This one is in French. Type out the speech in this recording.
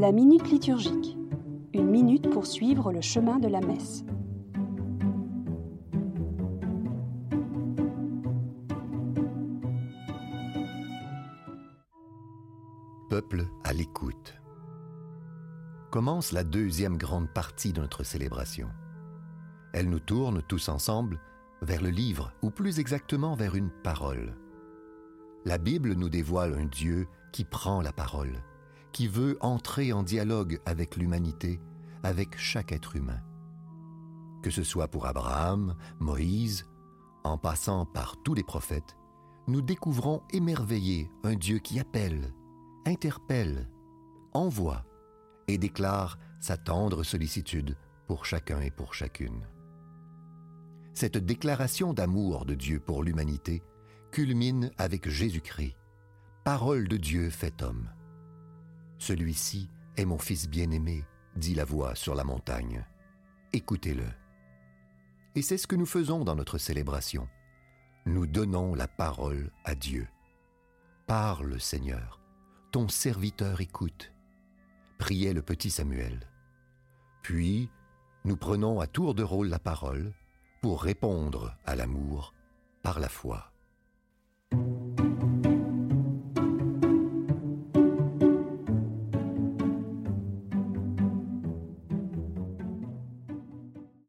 La minute liturgique. Une minute pour suivre le chemin de la messe. Peuple à l'écoute. Commence la deuxième grande partie de notre célébration. Elle nous tourne tous ensemble vers le livre, ou plus exactement vers une parole. La Bible nous dévoile un Dieu qui prend la parole, qui veut entrer en dialogue avec l'humanité, avec chaque être humain. Que ce soit pour Abraham, Moïse, en passant par tous les prophètes, nous découvrons émerveillés un Dieu qui appelle, interpelle, envoie et déclare sa tendre sollicitude pour chacun et pour chacune. Cette déclaration d'amour de Dieu pour l'humanité culmine avec Jésus-Christ, parole de Dieu fait homme. Celui-ci est mon Fils bien-aimé, dit la voix sur la montagne. Écoutez-le. Et c'est ce que nous faisons dans notre célébration. Nous donnons la parole à Dieu. Parle, Seigneur, ton serviteur écoute, priait le petit Samuel. Puis, nous prenons à tour de rôle la parole pour répondre à l'amour par la foi.